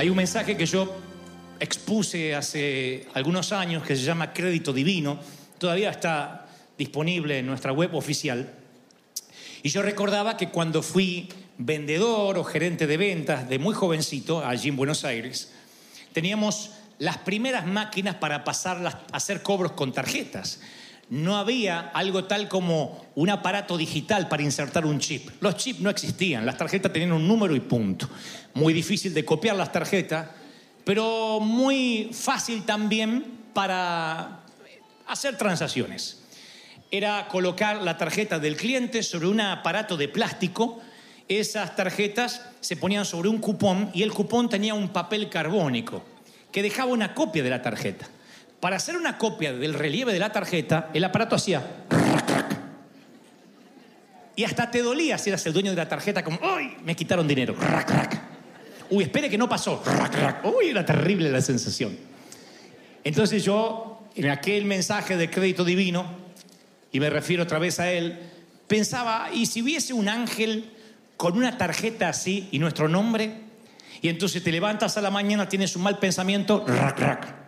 Hay un mensaje que yo expuse hace algunos años que se llama Crédito Divino. Todavía está disponible en nuestra web oficial. Y yo recordaba que cuando fui vendedor o gerente de ventas de muy jovencito, allí en Buenos Aires, teníamos las primeras máquinas para pasar las- hacer cobros con tarjetas. No había algo tal como un aparato digital para insertar un chip. Los chips no existían, las tarjetas tenían un número y punto. Muy difícil de copiar las tarjetas, pero muy fácil también para hacer transacciones era colocar la tarjeta del cliente sobre un aparato de plástico. Esas tarjetas se ponían sobre un cupón y el cupón tenía un papel carbónico que dejaba una copia de la tarjeta. Para hacer una copia del relieve de la tarjeta, el aparato hacía... Y hasta te dolía si eras el dueño de la tarjeta, como, ¡ay! Me quitaron dinero. Uy, espere que no pasó. Uy, era terrible la sensación. Entonces yo, en aquel mensaje de crédito divino, y me refiero otra vez a él, pensaba, ¿y si hubiese un ángel con una tarjeta así y nuestro nombre? Y entonces te levantas a la mañana, tienes un mal pensamiento, rac, rac.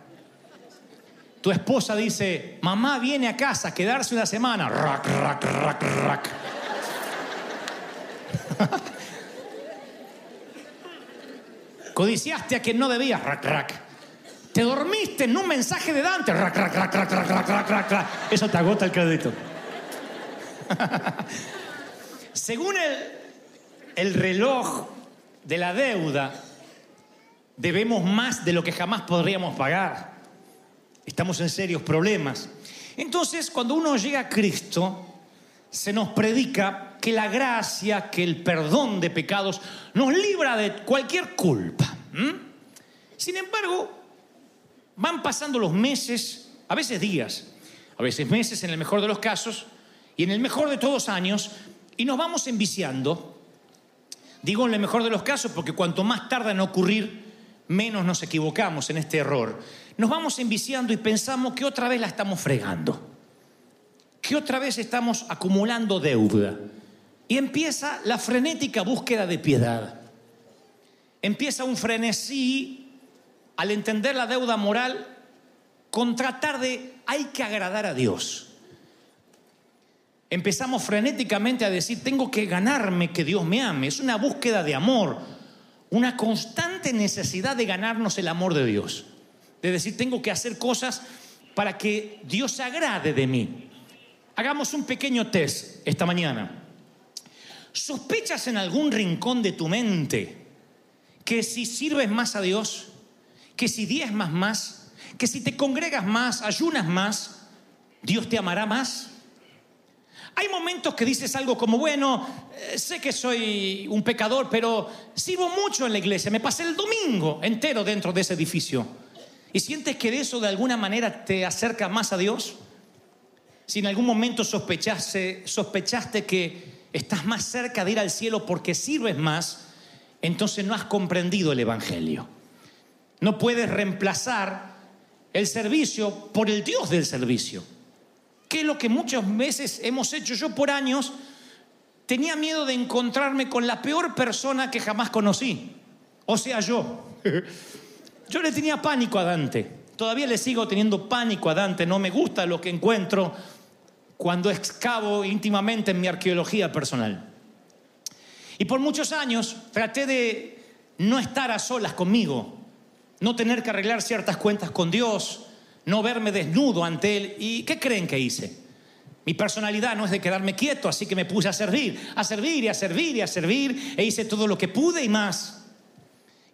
Tu esposa dice, mamá viene a casa a quedarse una semana. Rac, rac, rac, rac. Codiciaste a quien no debías. Rac, rac. Te dormiste en un mensaje de Dante. Eso te agota el crédito. Según el, el reloj de la deuda, debemos más de lo que jamás podríamos pagar. Estamos en serios problemas. Entonces, cuando uno llega a Cristo, se nos predica que la gracia, que el perdón de pecados nos libra de cualquier culpa. Sin embargo, van pasando los meses, a veces días, a veces meses en el mejor de los casos, y en el mejor de todos años, y nos vamos enviciando. Digo en el mejor de los casos porque cuanto más tarda en ocurrir, menos nos equivocamos en este error. Nos vamos enviciando y pensamos que otra vez la estamos fregando, que otra vez estamos acumulando deuda. Y empieza la frenética búsqueda de piedad. Empieza un frenesí al entender la deuda moral con tratar de hay que agradar a Dios. Empezamos frenéticamente a decir, tengo que ganarme que Dios me ame. Es una búsqueda de amor, una constante necesidad de ganarnos el amor de Dios. De decir, tengo que hacer cosas para que Dios se agrade de mí. Hagamos un pequeño test esta mañana. ¿Sospechas en algún rincón de tu mente que si sirves más a Dios, que si diezmas más, que si te congregas más, ayunas más, Dios te amará más? Hay momentos que dices algo como, bueno, eh, sé que soy un pecador, pero sirvo mucho en la iglesia, me pasé el domingo entero dentro de ese edificio. ¿Y sientes que de eso de alguna manera te acerca más a Dios? Si en algún momento sospechaste, sospechaste que estás más cerca de ir al cielo porque sirves más, entonces no has comprendido el Evangelio. No puedes reemplazar el servicio por el Dios del servicio. Que es lo que muchas veces hemos hecho. Yo por años tenía miedo de encontrarme con la peor persona que jamás conocí. O sea, yo. Yo le tenía pánico a Dante. todavía le sigo teniendo pánico a Dante, no me gusta lo que encuentro cuando excavo íntimamente en mi arqueología personal. Y por muchos años traté de no estar a solas conmigo, no tener que arreglar ciertas cuentas con Dios, no verme desnudo ante Él. ¿Y qué creen que hice? Mi personalidad no es de quedarme quieto, así que me puse a servir, a servir y a servir y a servir, e hice todo lo que pude y más.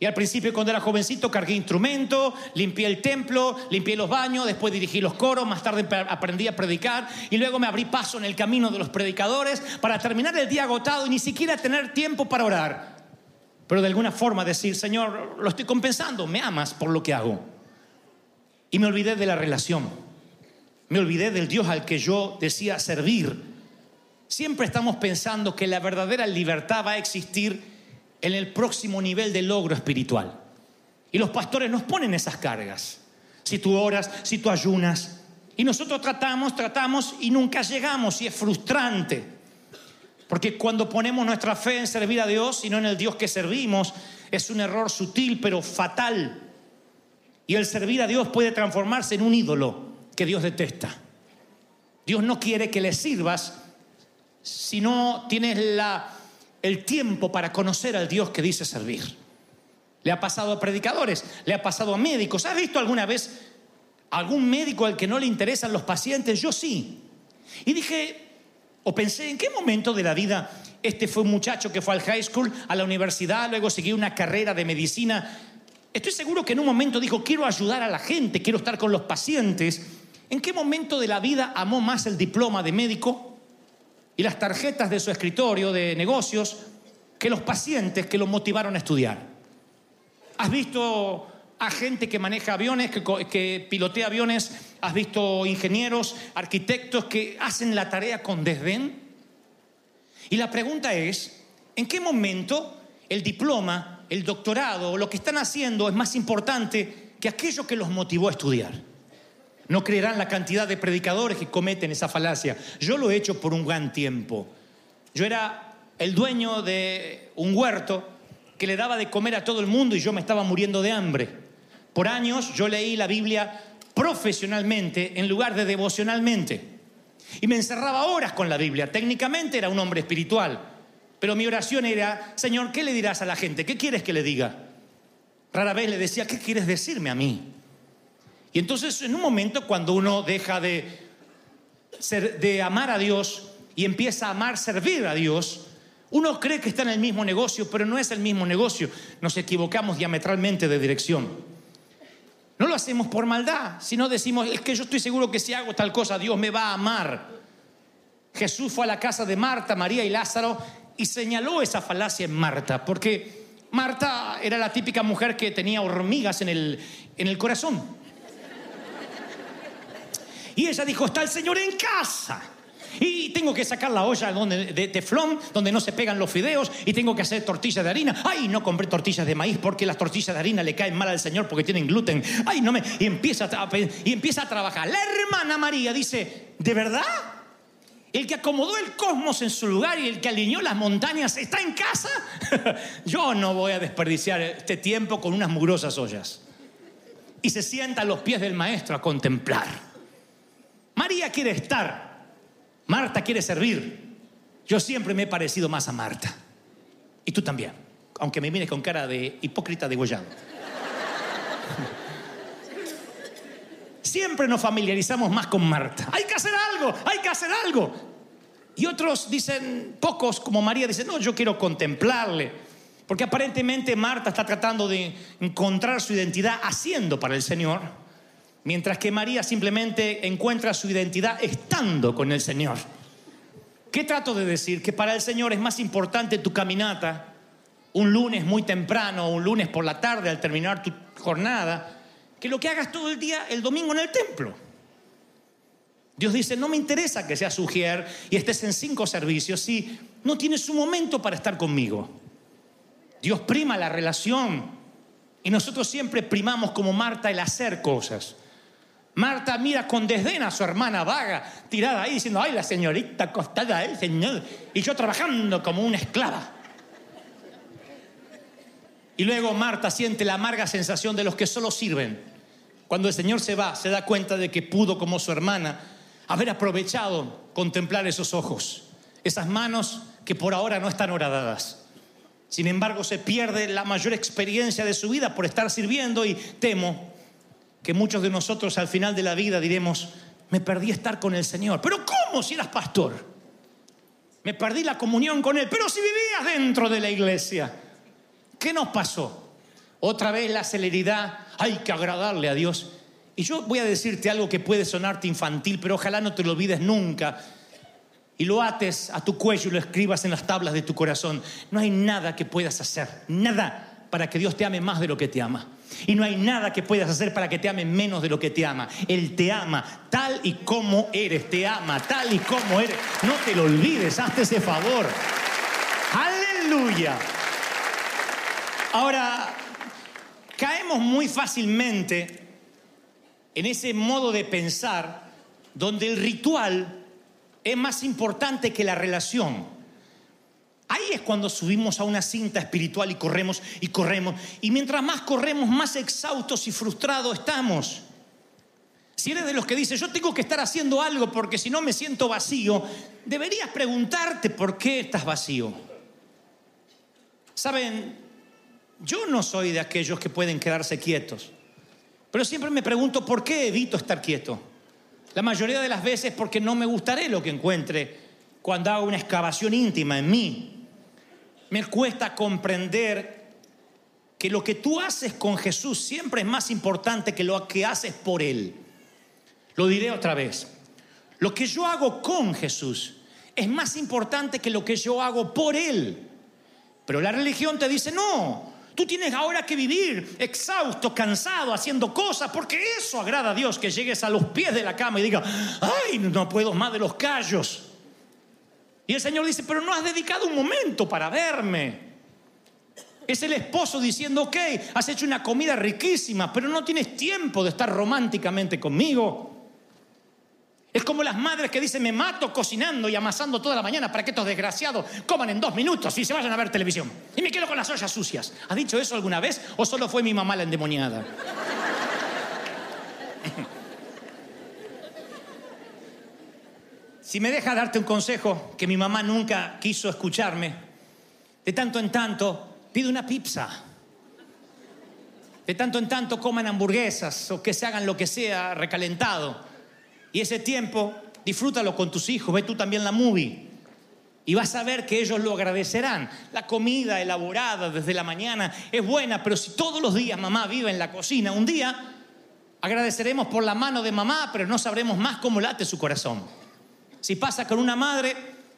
Y al principio cuando era jovencito cargué instrumento, limpié el templo, limpié los baños, después dirigí los coros, más tarde aprendí a predicar y luego me abrí paso en el camino de los predicadores para terminar el día agotado y ni siquiera tener tiempo para orar. Pero de alguna forma decir, Señor, lo estoy compensando, me amas por lo que hago. Y me olvidé de la relación, me olvidé del Dios al que yo decía servir. Siempre estamos pensando que la verdadera libertad va a existir en el próximo nivel de logro espiritual. Y los pastores nos ponen esas cargas. Si tú oras, si tú ayunas. Y nosotros tratamos, tratamos y nunca llegamos y es frustrante. Porque cuando ponemos nuestra fe en servir a Dios y no en el Dios que servimos, es un error sutil pero fatal. Y el servir a Dios puede transformarse en un ídolo que Dios detesta. Dios no quiere que le sirvas si no tienes la el tiempo para conocer al Dios que dice servir. Le ha pasado a predicadores, le ha pasado a médicos. ¿Has visto alguna vez algún médico al que no le interesan los pacientes? Yo sí. Y dije, o pensé, ¿en qué momento de la vida este fue un muchacho que fue al high school, a la universidad, luego siguió una carrera de medicina? Estoy seguro que en un momento dijo, quiero ayudar a la gente, quiero estar con los pacientes. ¿En qué momento de la vida amó más el diploma de médico y las tarjetas de su escritorio de negocios que los pacientes que lo motivaron a estudiar. ¿Has visto a gente que maneja aviones, que, que, pilotea aviones? ¿Has visto ingenieros, arquitectos que hacen la tarea con desdén? Y la pregunta es, ¿en qué momento el diploma, el doctorado, lo que están haciendo es más importante que aquello que los motivó a estudiar? No creerán la cantidad de predicadores que cometen esa falacia. Yo lo he hecho por un gran tiempo. Yo era el dueño de un huerto que le daba de comer a todo el mundo y yo me estaba muriendo de hambre. Por años yo leí la Biblia profesionalmente en lugar de devocionalmente. Y me encerraba horas con la Biblia. Técnicamente era un hombre espiritual. Pero mi oración era, Señor, ¿qué le dirás a la gente? ¿Qué quieres que le diga? Rara vez le decía, ¿qué quieres decirme a mí? Y entonces en un momento cuando uno deja de, amar a Dios y empieza a amar servir a Dios, uno cree que está en el mismo negocio, pero no es el mismo negocio. Nos equivocamos diametralmente de dirección. No lo hacemos por maldad, sino decimos, es que yo estoy seguro que si hago tal cosa, Dios me va a amar. Jesús fue a la casa de Marta, María y Lázaro y señaló esa falacia en Marta, porque Marta era la típica mujer que tenía hormigas en el corazón. Y ella dijo, está el Señor en casa. Y tengo que sacar la olla de teflón, donde no se pegan los fideos, y tengo que hacer tortillas de harina. Ay, no compré tortillas de maíz porque las tortillas de harina le caen mal al Señor porque tienen gluten. Ay, no me. Y empieza a, y empieza a trabajar. La hermana María dice: ¿De verdad? El que acomodó el cosmos en su lugar y el que alineó las montañas está en casa. Yo no voy a desperdiciar este tiempo con unas mugrosas ollas. Y se sienta a los pies del maestro a contemplar. María quiere estar, Marta quiere servir. Yo siempre me he parecido más a Marta. Y tú también, aunque me mires con cara de hipócrita degollado. Siempre nos familiarizamos más con Marta. Hay que hacer algo, hay que hacer algo. Y otros dicen, pocos como María, dicen, no, yo quiero contemplarle. Porque aparentemente Marta está tratando de encontrar su identidad haciendo para el Señor mientras que María simplemente encuentra su identidad estando con el Señor. ¿Qué trato de decir? Que para el Señor es más importante tu caminata un lunes muy temprano, un lunes por la tarde al terminar tu jornada, que lo que hagas todo el día el domingo en el templo. Dios dice, no me interesa que seas sugier y estés en cinco servicios si no tienes un momento para estar conmigo. Dios prima la relación y nosotros siempre primamos como Marta el hacer cosas. Marta mira con desdén a su hermana vaga, tirada ahí, diciendo, ay, la señorita acostada, el señor, y yo trabajando como una esclava. Y luego Marta siente la amarga sensación de los que solo sirven, Cuando el Señor se va, se da cuenta de que pudo, como su hermana, haber aprovechado contemplar esos ojos, esas manos que por ahora no están horadadas. Sin embargo, se pierde la mayor experiencia de su vida por estar sirviendo y temo que muchos de nosotros al final de la vida diremos, me perdí estar con el Señor. Pero ¿cómo si eras pastor? Me perdí la comunión con Él, pero si vivías dentro de la iglesia. ¿Qué nos pasó? Otra vez la celeridad, hay que agradarle a Dios. Y yo voy a decirte algo que puede sonarte infantil, pero ojalá no te lo olvides nunca. Y lo ates a tu cuello y lo escribas en las tablas de tu corazón. No hay nada que puedas hacer, nada para que Dios te ame más de lo que te ama. Y no hay nada que puedas hacer para que te ame menos de lo que te ama. Él te ama tal y como eres, te ama tal y como eres. No te lo olvides, hazte ese favor. Aleluya. Ahora, caemos muy fácilmente en ese modo de pensar donde el ritual es más importante que la relación. Ahí es cuando subimos a una cinta espiritual y corremos y corremos. Y mientras más corremos, más exhaustos y frustrados estamos. Si eres de los que dice, yo tengo que estar haciendo algo porque si no me siento vacío, deberías preguntarte por qué estás vacío. Saben, yo no soy de aquellos que pueden quedarse quietos, pero siempre me pregunto por qué evito estar quieto. La mayoría de las veces porque no me gustaré lo que encuentre cuando hago una excavación íntima en mí me cuesta comprender que lo que tú haces con Jesús siempre es más importante que lo que haces por Él. Lo diré otra vez. Lo que yo hago con Jesús es más importante que lo que yo hago por Él. Pero la religión te dice, no, tú tienes ahora que vivir exhausto, cansado, haciendo cosas, porque eso agrada a Dios, que llegues a los pies de la cama y diga, ay, no puedo más de los callos. Y el Señor dice, pero no has dedicado un momento para verme. Es el esposo diciendo, ok, has hecho una comida riquísima, pero no tienes tiempo de estar románticamente conmigo. Es como las madres que dicen, me mato cocinando y amasando toda la mañana para que estos desgraciados coman en dos minutos y se vayan a ver televisión. Y me quedo con las ollas sucias. ¿Ha dicho eso alguna vez o solo fue mi mamá la endemoniada? Si me deja darte un consejo que mi mamá nunca quiso escucharme, de tanto en tanto pide una pizza. De tanto en tanto coman hamburguesas o que se hagan lo que sea recalentado. Y ese tiempo disfrútalo con tus hijos, ve tú también la movie. Y vas a ver que ellos lo agradecerán. La comida elaborada desde la mañana es buena, pero si todos los días mamá vive en la cocina, un día agradeceremos por la mano de mamá, pero no sabremos más cómo late su corazón. Si pasa con una madre,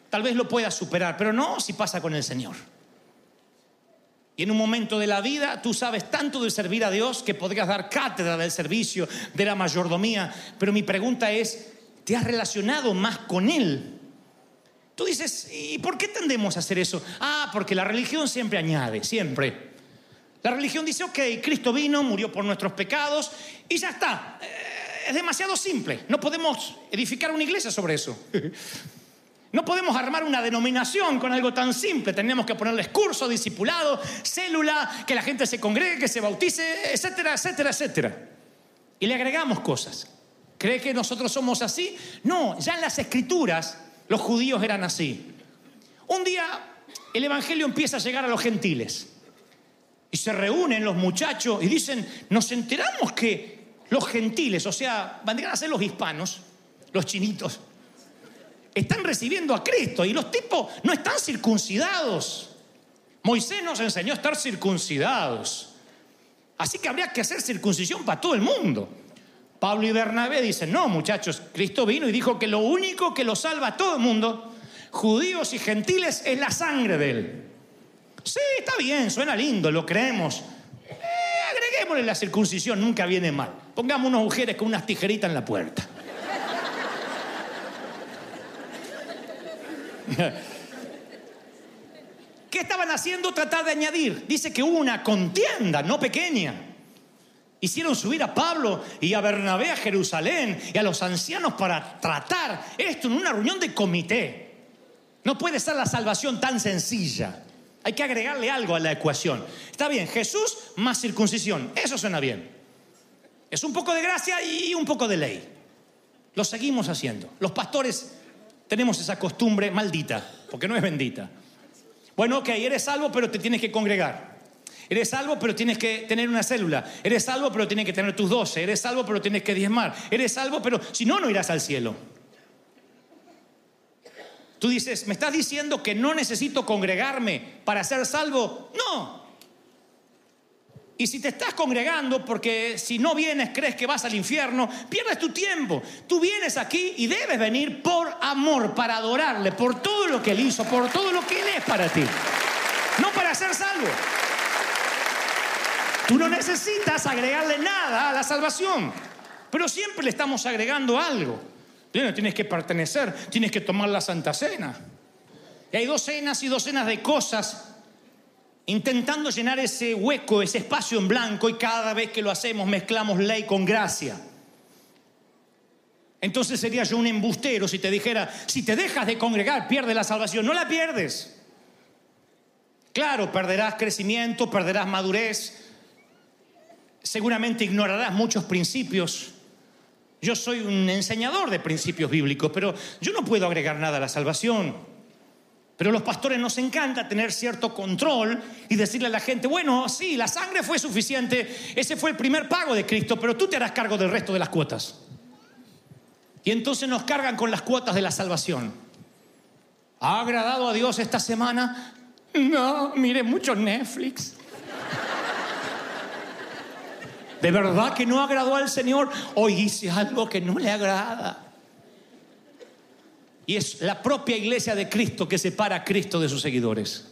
tal vez lo puedas superar, pero no si pasa con el Señor. Y en un momento de la vida tú sabes tanto de servir a Dios que podrías dar cátedra del servicio, de la mayordomía, pero mi pregunta es, ¿te has relacionado más con Él? Tú dices, ¿y por qué tendemos a hacer eso? Ah, porque la religión siempre añade, siempre. La religión dice, ok, Cristo vino, murió por nuestros pecados y ya está es demasiado simple. No podemos edificar una iglesia sobre eso. No podemos armar una denominación con algo tan simple. Tenemos que ponerles curso, discipulado, célula, que la gente se congregue, que se bautice, etcétera, etcétera, etcétera. Y le agregamos cosas. ¿Cree que nosotros somos así? No, ya en las escrituras los judíos eran así. Un día el Evangelio empieza a llegar a los gentiles. Y se reúnen los muchachos y dicen, nos enteramos que los gentiles, o sea, van a ser los hispanos, los chinitos, están recibiendo a Cristo y los tipos no están circuncidados. Moisés nos enseñó a estar circuncidados. Así que habría que hacer circuncisión para todo el mundo. Pablo y Bernabé dicen, no muchachos, Cristo vino y dijo que lo único que lo salva a todo el mundo, judíos y gentiles, es la sangre de él. Sí, está bien, suena lindo, lo creemos. Eh, agreguémosle la circuncisión, nunca viene mal. Pongamos unos mujeres con unas tijeritas en la puerta. ¿Qué estaban haciendo? Tratar de añadir. Dice que hubo una contienda, no pequeña. Hicieron subir a Pablo y a Bernabé a Jerusalén y a los ancianos para tratar esto en una reunión de comité. No puede ser la salvación tan sencilla. Hay que agregarle algo a la ecuación. Está bien, Jesús más circuncisión. Eso suena bien. Es un poco de gracia y un poco de ley. Lo seguimos haciendo. Los pastores tenemos esa costumbre maldita, porque no es bendita. Bueno, ok, eres salvo, pero te tienes que congregar. Eres salvo, pero tienes que tener una célula. Eres salvo, pero tienes que tener tus doce. Eres salvo, pero tienes que diezmar. Eres salvo, pero si no, no irás al cielo. Tú dices, ¿me estás diciendo que no necesito congregarme para ser salvo? No. Y si te estás congregando porque si no vienes crees que vas al infierno, pierdes tu tiempo. Tú vienes aquí y debes venir por amor, para adorarle, por todo lo que él hizo, por todo lo que él es para ti. No para ser salvo. Tú no necesitas agregarle nada a la salvación, pero siempre le estamos agregando algo. Tienes que pertenecer, tienes que tomar la Santa Cena. Y hay docenas y docenas de cosas intentando llenar ese hueco, ese espacio en blanco y cada vez que lo hacemos mezclamos ley con gracia. Entonces sería yo un embustero si te dijera, si te dejas de congregar, pierdes la salvación. No la pierdes. Claro, perderás crecimiento, perderás madurez, seguramente ignorarás muchos principios. Yo soy un enseñador de principios bíblicos, pero yo no puedo agregar nada a la salvación. Pero los pastores nos encanta tener cierto control y decirle a la gente, bueno, sí, la sangre fue suficiente, ese fue el primer pago de Cristo, pero tú te harás cargo del resto de las cuotas. Y entonces nos cargan con las cuotas de la salvación. ¿Ha agradado a Dios esta semana? No, mire mucho Netflix. ¿De verdad que no agradó al Señor? Hoy hice algo que no le agrada. Y es la propia iglesia de Cristo que separa a Cristo de sus seguidores.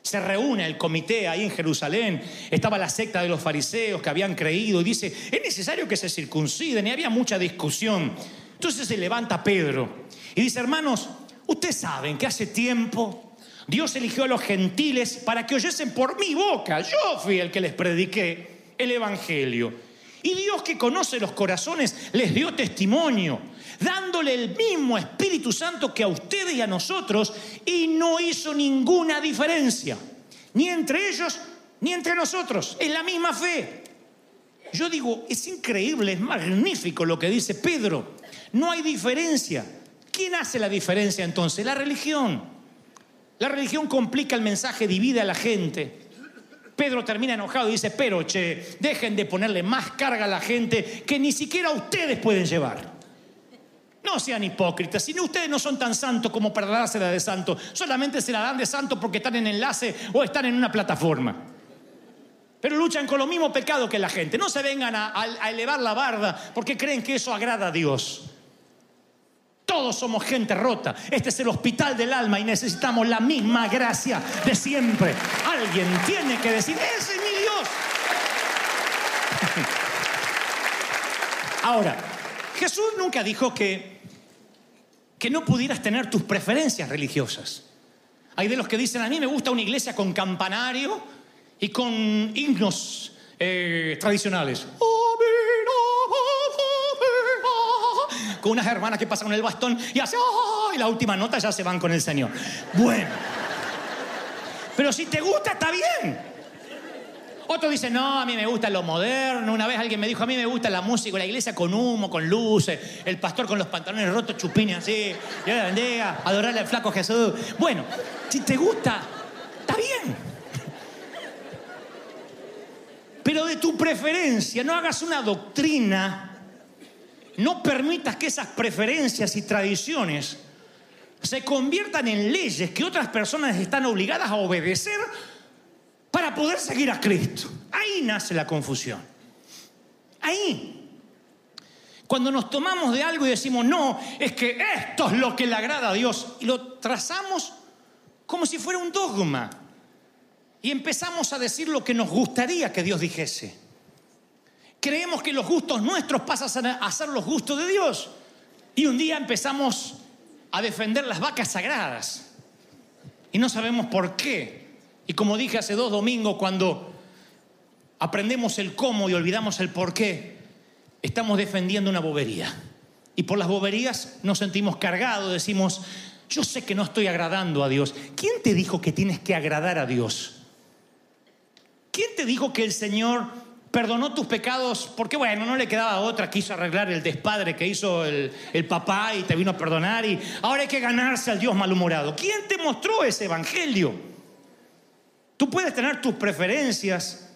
Se reúne el comité ahí en Jerusalén. Estaba la secta de los fariseos que habían creído y dice, es necesario que se circunciden. Y había mucha discusión. Entonces se levanta Pedro y dice, hermanos, ustedes saben que hace tiempo Dios eligió a los gentiles para que oyesen por mi boca. Yo fui el que les prediqué el Evangelio. Y Dios que conoce los corazones les dio testimonio, dándole el mismo Espíritu Santo que a ustedes y a nosotros, y no hizo ninguna diferencia, ni entre ellos ni entre nosotros, es la misma fe. Yo digo, es increíble, es magnífico lo que dice Pedro, no hay diferencia. ¿Quién hace la diferencia entonces? La religión. La religión complica el mensaje, divide a la gente. Pedro termina enojado y dice, pero che, dejen de ponerle más carga a la gente que ni siquiera ustedes pueden llevar. No sean hipócritas, si no ustedes no son tan santos como para dársela de santo, solamente se la dan de santo porque están en enlace o están en una plataforma. Pero luchan con lo mismo pecado que la gente. No se vengan a, a elevar la barda porque creen que eso agrada a Dios. Todos somos gente rota. Este es el hospital del alma y necesitamos la misma gracia de siempre. Alguien tiene que decir, ese es mi Dios. Ahora, Jesús nunca dijo que, que no pudieras tener tus preferencias religiosas. Hay de los que dicen, a mí me gusta una iglesia con campanario y con himnos eh, tradicionales. Con unas hermanas que pasan con el bastón y hace, ¡oh! y la última nota ya se van con el Señor. Bueno. Pero si te gusta, está bien. Otro dice, no, a mí me gusta lo moderno. Una vez alguien me dijo, a mí me gusta la música, la iglesia con humo, con luces, el pastor con los pantalones rotos, chupines así, Dios le bendiga, adorarle al flaco Jesús. Bueno, si te gusta, está bien. Pero de tu preferencia, no hagas una doctrina no permitas que esas preferencias y tradiciones se conviertan en leyes que otras personas están obligadas a obedecer para poder seguir a Cristo. Ahí nace la confusión. Ahí. Cuando nos tomamos de algo y decimos, no, es que esto es lo que le agrada a Dios, y lo trazamos como si fuera un dogma. Y empezamos a decir lo que nos gustaría que Dios dijese creemos que los gustos nuestros pasan a ser los gustos de Dios. Y un día empezamos a defender las vacas sagradas. Y no sabemos por qué. Y como dije hace dos domingos, cuando aprendemos el cómo y olvidamos el por qué, estamos defendiendo una bobería. Y por las boberías nos sentimos cargados, decimos, yo sé que no estoy agradando a Dios. ¿Quién te dijo que tienes que agradar a Dios? ¿Quién te dijo que el Señor perdonó tus pecados porque, bueno, no le quedaba otra, quiso arreglar el despadre que hizo el, el papá y te vino a perdonar y ahora hay que ganarse al Dios malhumorado. ¿Quién te mostró ese evangelio? Tú puedes tener tus preferencias,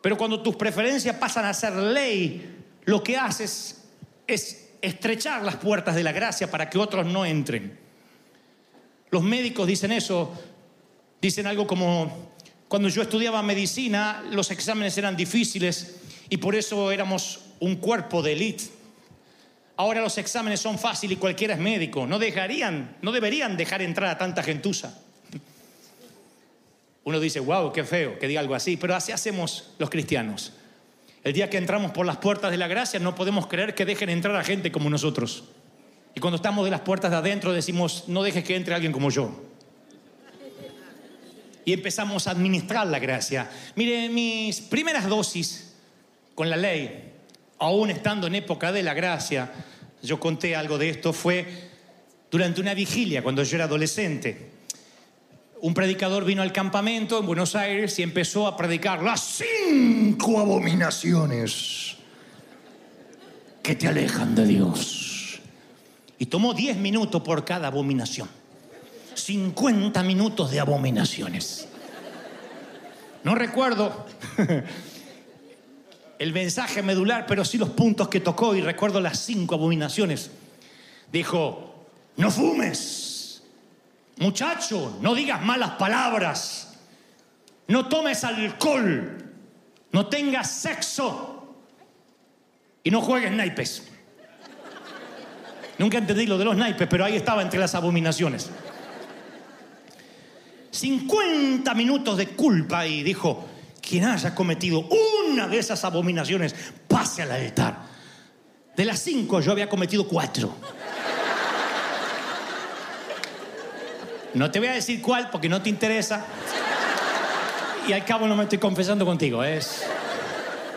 pero cuando tus preferencias pasan a ser ley, lo que haces es estrechar las puertas de la gracia para que otros no entren. Los médicos dicen eso, dicen algo como, cuando yo estudiaba medicina, los exámenes eran difíciles y por eso éramos un cuerpo de élite. Ahora los exámenes son fáciles y cualquiera es médico. No dejarían, no deberían dejar entrar a tanta gentuza. Uno dice, wow, qué feo que diga algo así, pero así hacemos los cristianos. El día que entramos por las puertas de la gracia no podemos creer que dejen entrar a gente como nosotros. Y cuando estamos de las puertas de adentro decimos, no dejes que entre alguien como yo. Y empezamos a administrar la gracia. Mire, mis primeras dosis con la ley, aún estando en época de la gracia, yo conté algo de esto, fue durante una vigilia cuando yo era adolescente. Un predicador vino al campamento en Buenos Aires y empezó a predicar las cinco abominaciones que te alejan de Dios. Y tomó 10 minutos por cada abominación. 50 minutos de abominaciones. No recuerdo el mensaje medular, pero sí los puntos que tocó y recuerdo las cinco abominaciones. Dijo, no fumes, muchacho, no digas malas palabras, no tomes alcohol, no tengas sexo y no juegues naipes. Nunca entendí lo de los naipes, pero ahí estaba entre las abominaciones. 50 minutos de culpa y dijo, quien haya cometido una de esas abominaciones, pase al altar. De las cinco yo había cometido cuatro. No te voy a decir cuál porque no te interesa. Y al cabo no me estoy confesando contigo, es...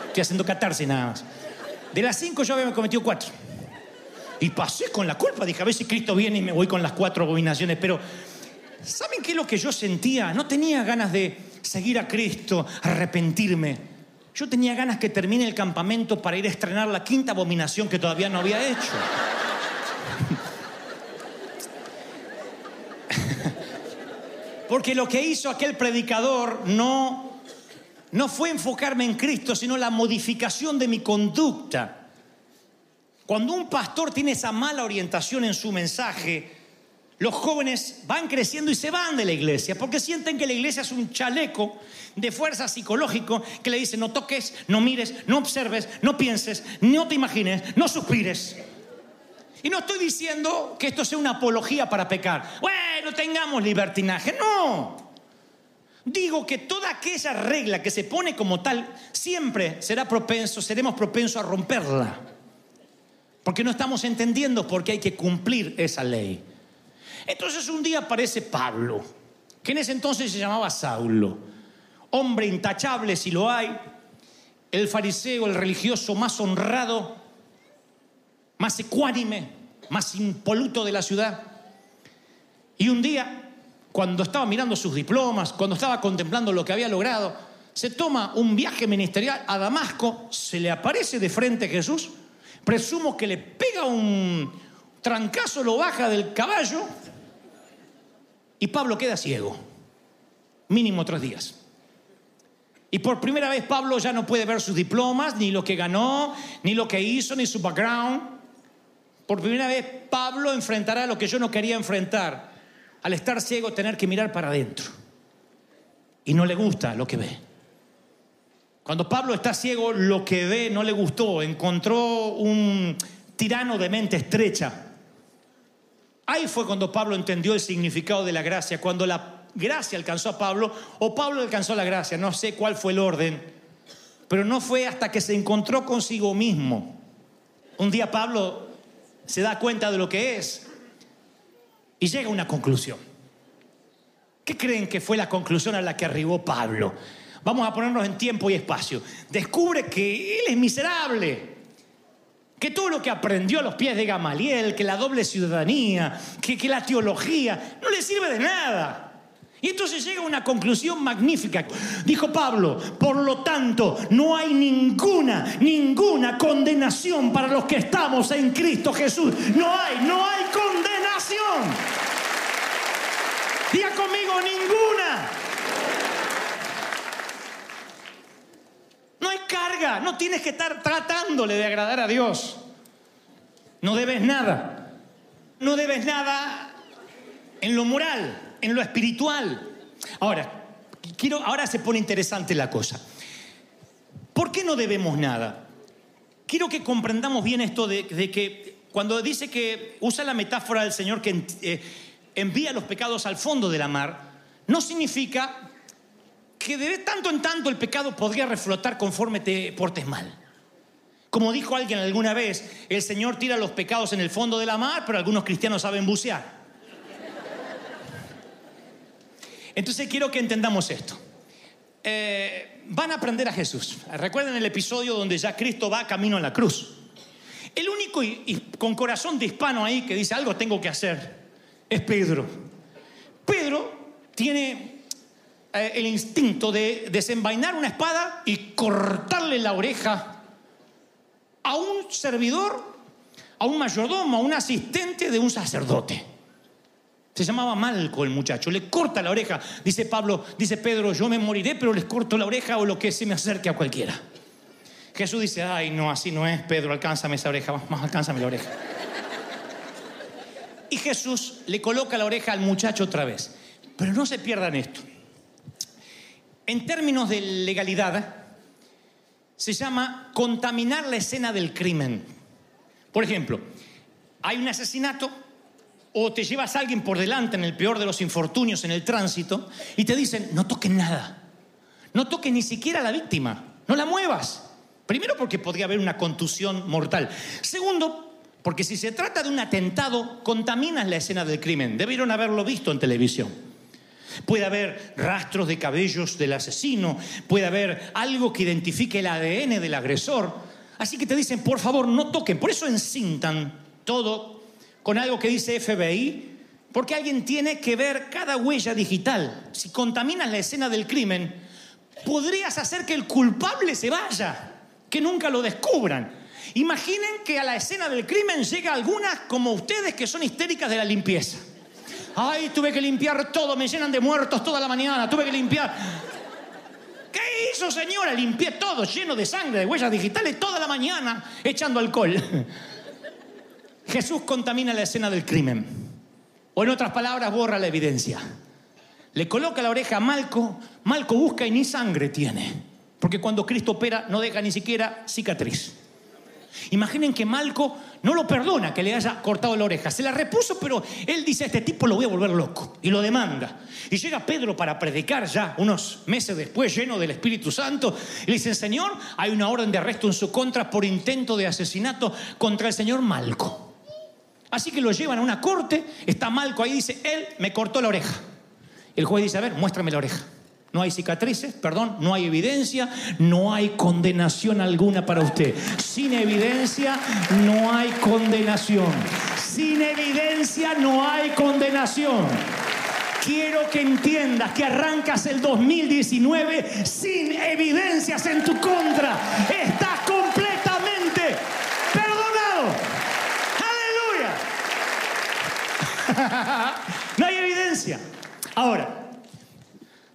Estoy haciendo catarsis nada más. De las cinco yo había cometido cuatro. Y pasé con la culpa, dije, a ver si Cristo viene y me voy con las cuatro abominaciones, pero ¿Saben qué es lo que yo sentía? No tenía ganas de seguir a Cristo, arrepentirme. Yo tenía ganas que termine el campamento para ir a estrenar la quinta abominación que todavía no había hecho. Porque lo que hizo aquel predicador no, no fue enfocarme en Cristo, sino la modificación de mi conducta. Cuando un pastor tiene esa mala orientación en su mensaje, los jóvenes van creciendo y se van de la iglesia porque sienten que la iglesia es un chaleco de fuerza psicológico que le dice no toques, no mires, no observes, no pienses, no te imagines, no suspires. Y no estoy diciendo que esto sea una apología para pecar. Bueno, tengamos libertinaje. No. Digo que toda aquella regla que se pone como tal siempre será propenso, seremos propensos a romperla. Porque no estamos entendiendo por qué hay que cumplir esa ley. Entonces un día aparece Pablo, que en ese entonces se llamaba Saulo, hombre intachable si lo hay, el fariseo, el religioso más honrado, más ecuánime, más impoluto de la ciudad. Y un día, cuando estaba mirando sus diplomas, cuando estaba contemplando lo que había logrado, se toma un viaje ministerial a Damasco, se le aparece de frente Jesús, presumo que le pega un trancazo, lo baja del caballo y Pablo queda ciego, mínimo tres días. Y por primera vez Pablo ya no puede ver sus diplomas, ni lo que ganó, ni lo que hizo, ni su background. Por primera vez Pablo enfrentará lo que yo no quería enfrentar, al estar ciego tener que mirar para adentro. Y no le gusta lo que ve. Cuando Pablo está ciego, lo que ve no le gustó, encontró un tirano de mente estrecha Ahí fue cuando Pablo entendió el significado de la gracia, cuando la gracia alcanzó a Pablo o Pablo alcanzó la gracia, no sé cuál fue el orden, pero no fue hasta que se encontró consigo mismo. Un día Pablo se da cuenta de lo que es y llega a una conclusión. ¿Qué creen que fue la conclusión a la que arribó Pablo? Vamos a ponernos en tiempo y espacio. Descubre que él es miserable que todo lo que aprendió a los pies de Gamaliel, que la doble ciudadanía, que, que la teología, no le sirve de nada. Y entonces llega a una conclusión magnífica. Dijo Pablo, por lo tanto, no hay ninguna, ninguna condenación para los que estamos en Cristo Jesús. No hay, no hay condenación. Diga conmigo, ninguna. No hay carga, no tienes que estar tratándole de agradar a Dios. No debes nada. No debes nada en lo moral, en lo espiritual. Ahora, quiero, ahora se pone interesante la cosa. ¿Por qué no debemos nada? Quiero que comprendamos bien esto de, de que cuando dice que usa la metáfora del Señor que eh, envía los pecados al fondo de la mar, no significa que de tanto en tanto el pecado podría reflotar conforme te portes mal. Como dijo alguien alguna vez, el Señor tira los pecados en el fondo de la mar, pero algunos cristianos saben bucear. Entonces quiero que entendamos esto. Eh, van a aprender a Jesús. Recuerden el episodio donde ya Cristo va camino a la cruz. El único con corazón de hispano ahí que dice algo tengo que hacer es Pedro. Pedro tiene eh, el instinto de desenvainar una espada y cortarle la oreja a un servidor, a un mayordomo, a un asistente de un sacerdote. Se llamaba Malco el muchacho, le corta la oreja. Dice Pablo, dice Pedro, yo me moriré, pero les corto la oreja o lo que se me acerque a cualquiera. Jesús dice, ay, no, así no es, Pedro, alcánzame esa oreja, más, alcánzame la oreja. Y Jesús le coloca la oreja al muchacho otra vez. Pero no se pierdan esto. En términos de legalidad, se llama contaminar la escena del crimen. Por ejemplo, hay un asesinato o te llevas a alguien por delante en el peor de los infortunios en el tránsito y te dicen, no toques nada, no toques ni siquiera a la víctima, no la muevas. Primero porque podría haber una contusión mortal. Segundo, porque si se trata de un atentado, contaminas la escena del crimen. Debieron haberlo visto en televisión. Puede haber rastros de cabellos del asesino, puede haber algo que identifique el ADN del agresor. Así que te dicen, por favor, no toquen. Por eso encintan todo con algo que dice FBI, porque alguien tiene que ver cada huella digital. Si contaminas la escena del crimen, podrías hacer que el culpable se vaya, que nunca lo descubran. Imaginen que a la escena del crimen llega algunas como ustedes que son histéricas de la limpieza. Ay, tuve que limpiar todo, me llenan de muertos toda la mañana, tuve que limpiar. ¿Qué hizo, señora? Limpié todo, lleno de sangre, de huellas digitales, toda la mañana, echando alcohol. Jesús contamina la escena del crimen. O en otras palabras, borra la evidencia. Le coloca la oreja a Malco, Malco busca y ni sangre tiene. Porque cuando Cristo opera no deja ni siquiera cicatriz. Imaginen que Malco no lo perdona que le haya cortado la oreja. Se la repuso, pero él dice, a este tipo lo voy a volver loco. Y lo demanda. Y llega Pedro para predicar ya unos meses después, lleno del Espíritu Santo. Y le dice, Señor, hay una orden de arresto en su contra por intento de asesinato contra el señor Malco. Así que lo llevan a una corte, está Malco ahí, dice, él me cortó la oreja. El juez dice, a ver, muéstrame la oreja. No hay cicatrices, perdón, no hay evidencia, no hay condenación alguna para usted. Sin evidencia no hay condenación. Sin evidencia no hay condenación. Quiero que entiendas que arrancas el 2019 sin evidencias en tu contra. Estás completamente perdonado. Aleluya. No hay evidencia. Ahora,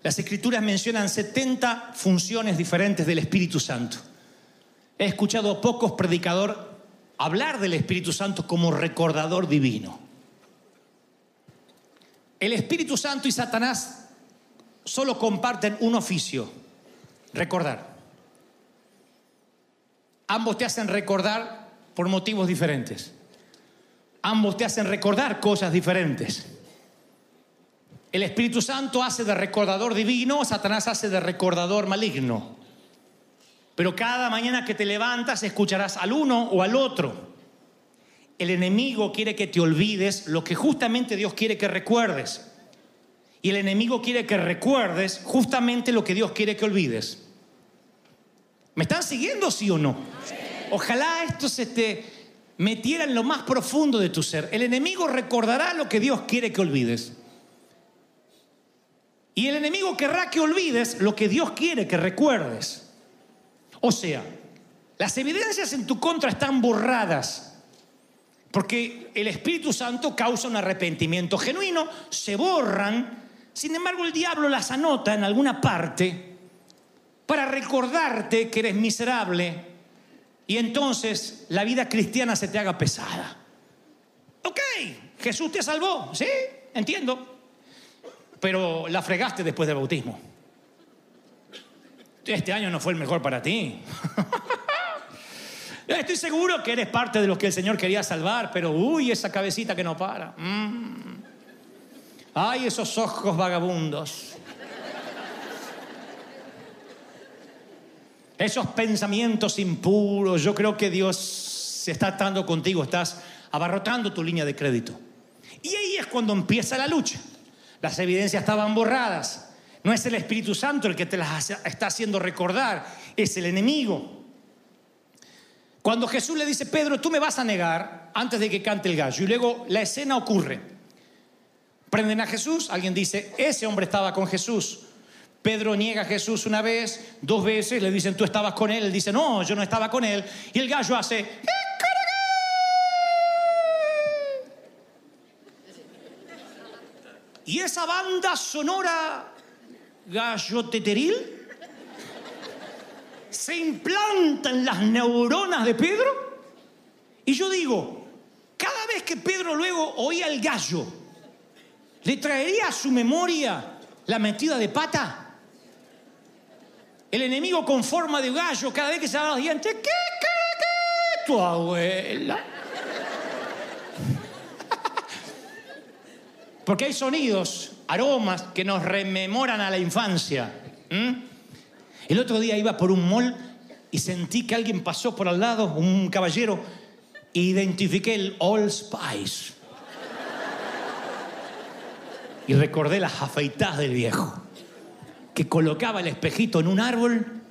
las escrituras mencionan 70 funciones diferentes del Espíritu Santo. He escuchado a pocos predicadores hablar del Espíritu Santo como recordador divino. El Espíritu Santo y Satanás solo comparten un oficio, recordar. Ambos te hacen recordar por motivos diferentes. Ambos te hacen recordar cosas diferentes. El Espíritu Santo hace de recordador divino, Satanás hace de recordador maligno. Pero cada mañana que te levantas escucharás al uno o al otro. El enemigo quiere que te olvides lo que justamente Dios quiere que recuerdes. Y el enemigo quiere que recuerdes justamente lo que Dios quiere que olvides. ¿Me están siguiendo, sí o no? Ojalá esto se te metiera en lo más profundo de tu ser. El enemigo recordará lo que Dios quiere que olvides. Y el enemigo querrá que olvides lo que Dios quiere que recuerdes. O sea, las evidencias en tu contra están borradas. Porque el Espíritu Santo causa un arrepentimiento genuino, se borran, sin embargo el diablo las anota en alguna parte para recordarte que eres miserable y entonces la vida cristiana se te haga pesada. Ok, Jesús te salvó, sí, entiendo, pero la fregaste después del bautismo. Este año no fue el mejor para ti. Estoy seguro que eres parte de los que el Señor quería salvar, pero uy, esa cabecita que no para. Mm. Ay, esos ojos vagabundos. Esos pensamientos impuros. Yo creo que Dios se está atando contigo, estás abarrotando tu línea de crédito. Y ahí es cuando empieza la lucha. Las evidencias estaban borradas. No es el Espíritu Santo el que te las está haciendo recordar, es el enemigo. Cuando Jesús le dice, Pedro, tú me vas a negar antes de que cante el gallo. Y luego la escena ocurre. Prenden a Jesús, alguien dice, ese hombre estaba con Jesús. Pedro niega a Jesús una vez, dos veces, le dicen, tú estabas con él. Él dice, no, yo no estaba con él. Y el gallo hace, y esa banda sonora gallo teteril se implanta en las neuronas de Pedro. Y yo digo, cada vez que Pedro luego oía el gallo, ¿le traería a su memoria la metida de pata? El enemigo con forma de gallo, cada vez que se da los dientes, ¿qué, qué, qué? Tu abuela. Porque hay sonidos, aromas que nos rememoran a la infancia. El otro día iba por un mall y sentí que alguien pasó por al lado, un caballero, e identifiqué el All Spice. Y recordé las afeitadas del viejo, que colocaba el espejito en un árbol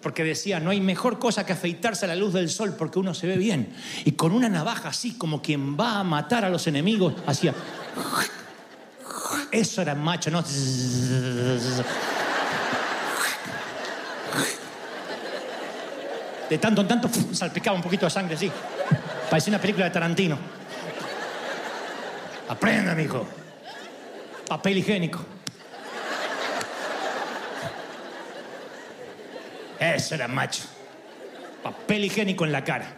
porque decía, no hay mejor cosa que afeitarse a la luz del sol porque uno se ve bien. Y con una navaja así, como quien va a matar a los enemigos, hacía... Eso era macho, ¿no? De tanto en tanto salpicaba un poquito de sangre así. Parecía una película de Tarantino. Aprenda, mijo. Papel higiénico. Eso era macho. Papel higiénico en la cara.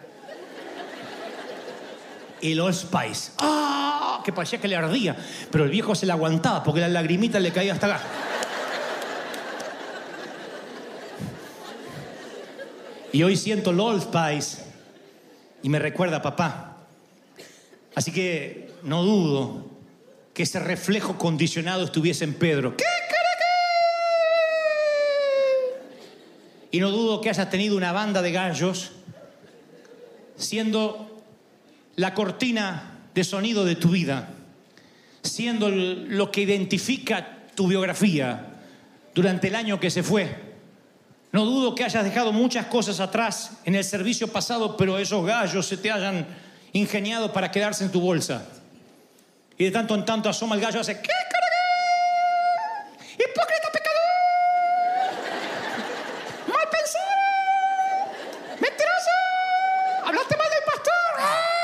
Y los Spice. ¡Ah! Que parecía que le ardía. Pero el viejo se le aguantaba porque la lagrimita le caía hasta acá. Y hoy siento Old Spice y me recuerda a papá. Así que no dudo que ese reflejo condicionado estuviese en Pedro. ¿Qué Y no dudo que hayas tenido una banda de gallos siendo la cortina de sonido de tu vida, siendo lo que identifica tu biografía durante el año que se fue. No dudo que hayas dejado muchas cosas atrás en el servicio pasado, pero esos gallos se te hayan ingeniado para quedarse en tu bolsa. Y de tanto en tanto asoma el gallo y hace ¿Qué carajo? ¡Hipócrita pecador! ¡Mal pensado! ¡Mentiroso! ¡Hablaste mal del pastor! ¡Ah!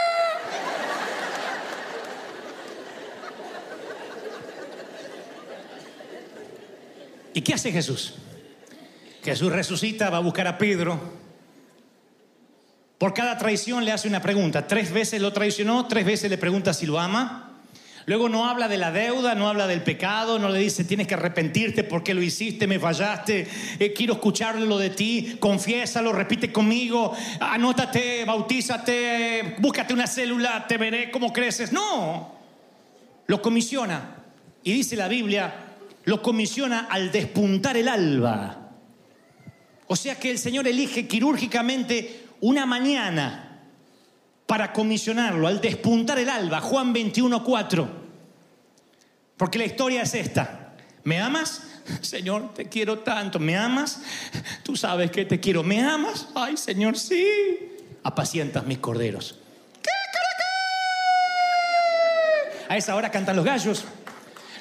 ¿Y qué Jesús? Jesús resucita, va a buscar a Pedro. Por cada traición le hace una pregunta. Tres veces lo traicionó, tres veces le pregunta si lo ama. Luego no habla de la deuda, no habla del pecado, no le dice tienes que arrepentirte porque lo hiciste, me fallaste, eh, quiero escucharlo de ti, confiésalo, repite conmigo, anótate, bautízate, búscate una célula, te veré cómo creces. No, lo comisiona. Y dice la Biblia, lo comisiona al despuntar el alba. O sea que el Señor elige quirúrgicamente una mañana para comisionarlo, al despuntar el alba. Juan 21, 4. Porque la historia es esta. ¿Me amas? Señor, te quiero tanto. ¿Me amas? Tú sabes que te quiero. ¿Me amas? Ay, Señor, sí. Apacientas mis corderos. ¿Qué, A esa hora cantan los gallos.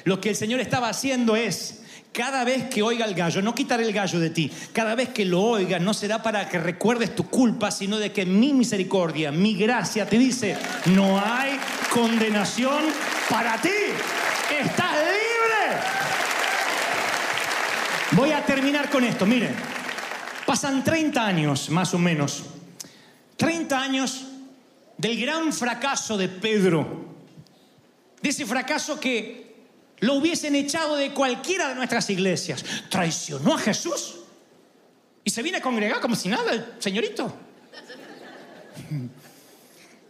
Lo que el Señor estaba haciendo es Cada vez que oiga el gallo, no quitaré el gallo de ti, cada vez que lo oiga no será para que recuerdes tu culpa, sino de que mi misericordia, mi gracia te dice, no hay condenación para ti. Estás libre. Voy a terminar con esto, miren. Pasan 30 años, más o menos. 30 años del gran fracaso de Pedro. De ese fracaso que lo hubiesen echado de cualquiera de nuestras iglesias. Traicionó a Jesús y se viene a congregar como si nada, el señorito.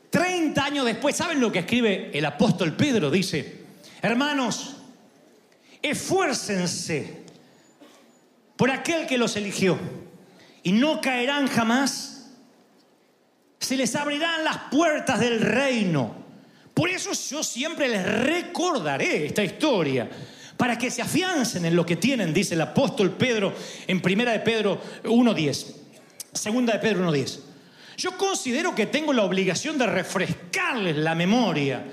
30 años después, ¿saben lo que escribe el apóstol Pedro? Dice, hermanos, esfuércense por aquel que los eligió y no caerán jamás. Se les abrirán las puertas del reino. Por eso yo siempre les recordaré esta historia, para que se afiancen en lo que tienen, dice el apóstol Pedro en primera de Pedro 1.10, segunda de Pedro 1.10. Yo considero que tengo la obligación de refrescarles la memoria,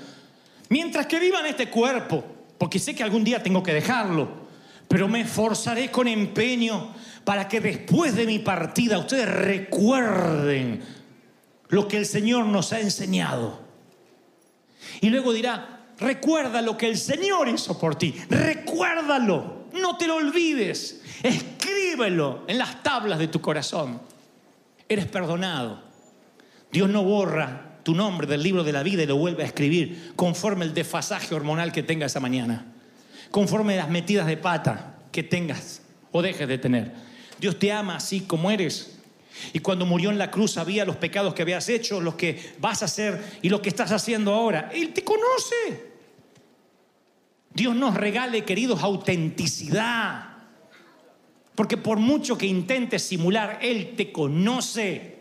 mientras que vivan este cuerpo, porque sé que algún día tengo que dejarlo, pero me esforzaré con empeño para que después de mi partida ustedes recuerden lo que el Señor nos ha enseñado. Y luego dirá, recuerda lo que el Señor hizo por ti, recuérdalo, no te lo olvides, escríbelo en las tablas de tu corazón. Eres perdonado. Dios no borra tu nombre del libro de la vida y lo vuelve a escribir conforme el desfasaje hormonal que tengas esa mañana, conforme las metidas de pata que tengas o dejes de tener. Dios te ama así como eres. Y cuando murió en la cruz sabía los pecados que habías hecho, los que vas a hacer y lo que estás haciendo ahora. Él te conoce. Dios nos regale, queridos, autenticidad. Porque por mucho que intentes simular, Él te conoce.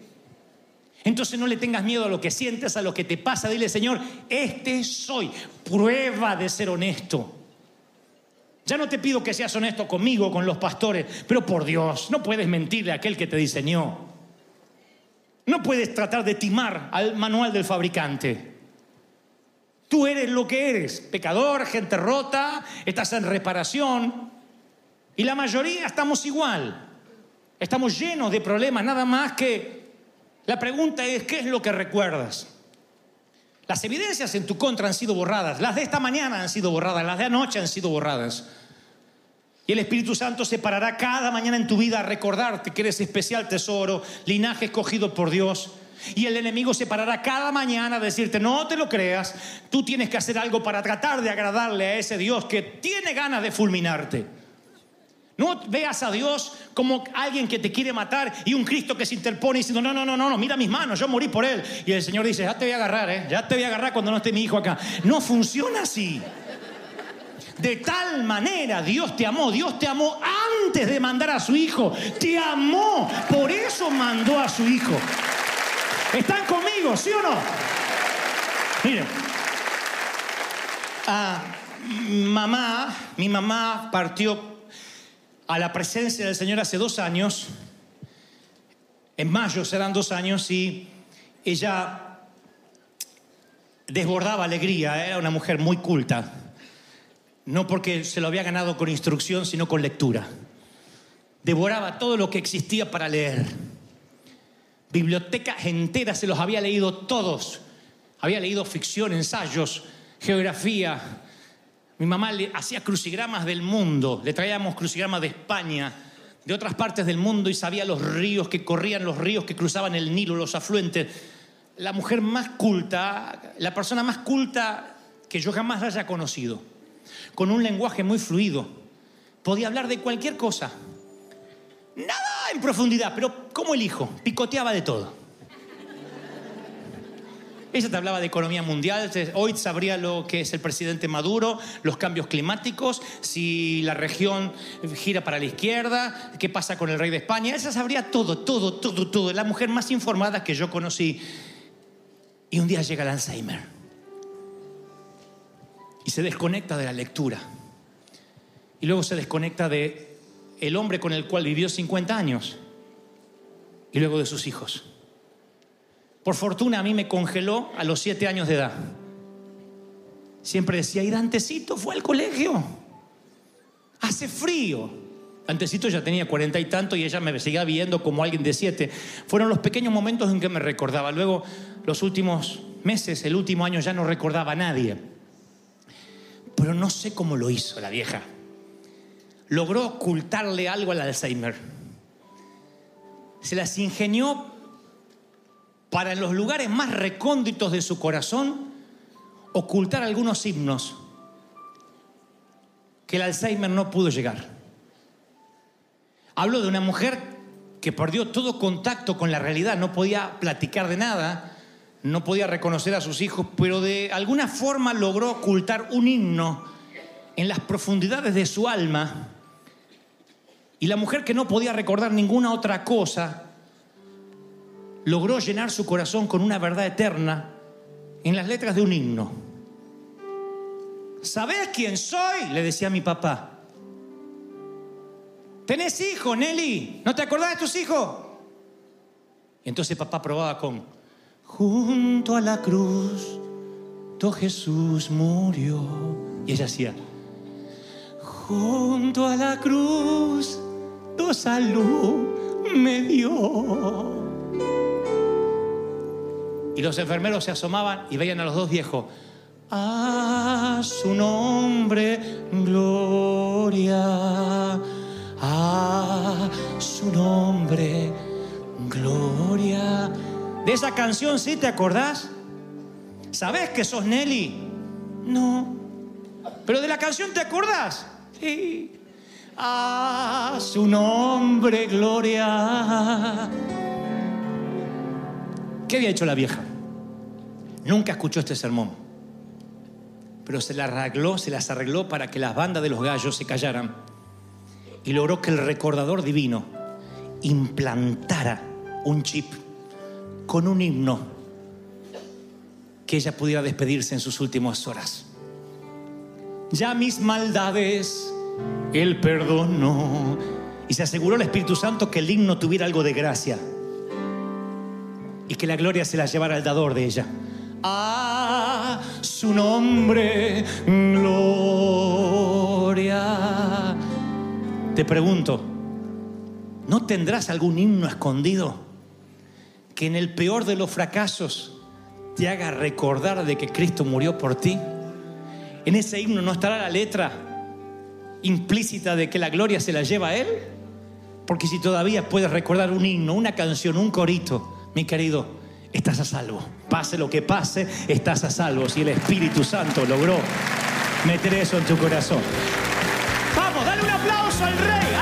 Entonces no le tengas miedo a lo que sientes, a lo que te pasa. Dile, Señor, este soy. Prueba de ser honesto. Ya no te pido que seas honesto conmigo, con los pastores, pero por Dios, no puedes mentirle a aquel que te diseñó. No puedes tratar de timar al manual del fabricante. Tú eres lo que eres, pecador, gente rota, estás en reparación. Y la mayoría estamos igual. Estamos llenos de problemas, nada más que la pregunta es, ¿qué es lo que recuerdas? Las evidencias en tu contra han sido borradas, las de esta mañana han sido borradas, las de anoche han sido borradas. Y el Espíritu Santo se parará cada mañana en tu vida a recordarte que eres especial tesoro, linaje escogido por Dios. Y el enemigo se parará cada mañana a decirte, no te lo creas, tú tienes que hacer algo para tratar de agradarle a ese Dios que tiene ganas de fulminarte. No veas a Dios como alguien que te quiere matar y un Cristo que se interpone diciendo, no, no, no, no, no, mira mis manos, yo morí por él. Y el Señor dice, ya te voy a agarrar, ¿eh? ya te voy a agarrar cuando no esté mi hijo acá. No funciona así. De tal manera Dios te amó. Dios te amó antes de mandar a su hijo. Te amó. Por eso mandó a su hijo. ¿Están conmigo, sí o no? Miren. Ah, mamá, mi mamá partió a la presencia del Señor hace dos años. En mayo serán dos años y ella desbordaba alegría. Era una mujer muy culta no porque se lo había ganado con instrucción, sino con lectura. Devoraba todo lo que existía para leer. Bibliotecas enteras se los había leído todos. Había leído ficción, ensayos, geografía. Mi mamá le hacía crucigramas del mundo, le traíamos crucigramas de España, de otras partes del mundo y sabía los ríos que corrían, los ríos que cruzaban el Nilo, los afluentes. La mujer más culta, la persona más culta que yo jamás haya conocido con un lenguaje muy fluido. Podía hablar de cualquier cosa. Nada en profundidad, pero como el hijo, picoteaba de todo. Ella te hablaba de economía mundial, hoy sabría lo que es el presidente Maduro, los cambios climáticos, si la región gira para la izquierda, qué pasa con el rey de España. Ella sabría todo, todo, todo, todo. La mujer más informada que yo conocí. Y un día llega el Alzheimer y se desconecta de la lectura. Y luego se desconecta de el hombre con el cual vivió 50 años y luego de sus hijos. Por fortuna a mí me congeló a los 7 años de edad. Siempre decía, y Dantecito fue al colegio. Hace frío. Antesito ya tenía cuarenta y tanto y ella me seguía viendo como alguien de siete. Fueron los pequeños momentos en que me recordaba. Luego, los últimos meses, el último año ya no recordaba a nadie. Pero no sé cómo lo hizo la vieja. Logró ocultarle algo al Alzheimer. Se las ingenió para en los lugares más recónditos de su corazón ocultar algunos himnos que el Alzheimer no pudo llegar. Hablo de una mujer que perdió todo contacto con la realidad, no podía platicar de nada, no podía reconocer a sus hijos, pero de alguna forma logró ocultar un himno en las profundidades de su alma. Y la mujer que no podía recordar ninguna otra cosa, logró llenar su corazón con una verdad eterna en las letras de un himno. ¿Sabés quién soy? Le decía mi papá. ¿Tenés hijos, Nelly? ¿No te acordás de tus hijos? Y entonces papá probaba con, junto a la cruz, tu Jesús murió. Y ella hacía, junto a la cruz, tu salud me dio. Y los enfermeros se asomaban y veían a los dos viejos. A su nombre, gloria. A su nombre, gloria. De esa canción, ¿sí te acordás? ¿Sabés que sos Nelly? No. ¿Pero de la canción te acordás? Sí. A su nombre, gloria. ¿Qué había hecho la vieja? Nunca escuchó este sermón, pero se, arregló, se las arregló para que las bandas de los gallos se callaran y logró que el recordador divino implantara un chip con un himno que ella pudiera despedirse en sus últimas horas. Ya mis maldades, el perdonó. Y se aseguró el Espíritu Santo que el himno tuviera algo de gracia y que la gloria se la llevara al dador de ella. A su nombre, gloria. Te pregunto, ¿no tendrás algún himno escondido que en el peor de los fracasos te haga recordar de que Cristo murió por ti? En ese himno no estará la letra implícita de que la gloria se la lleva a Él. Porque si todavía puedes recordar un himno, una canción, un corito, mi querido, estás a salvo. Pase lo que pase, estás a salvo. Si el Espíritu Santo logró meter eso en tu corazón. Vamos, dale un aplauso al Rey.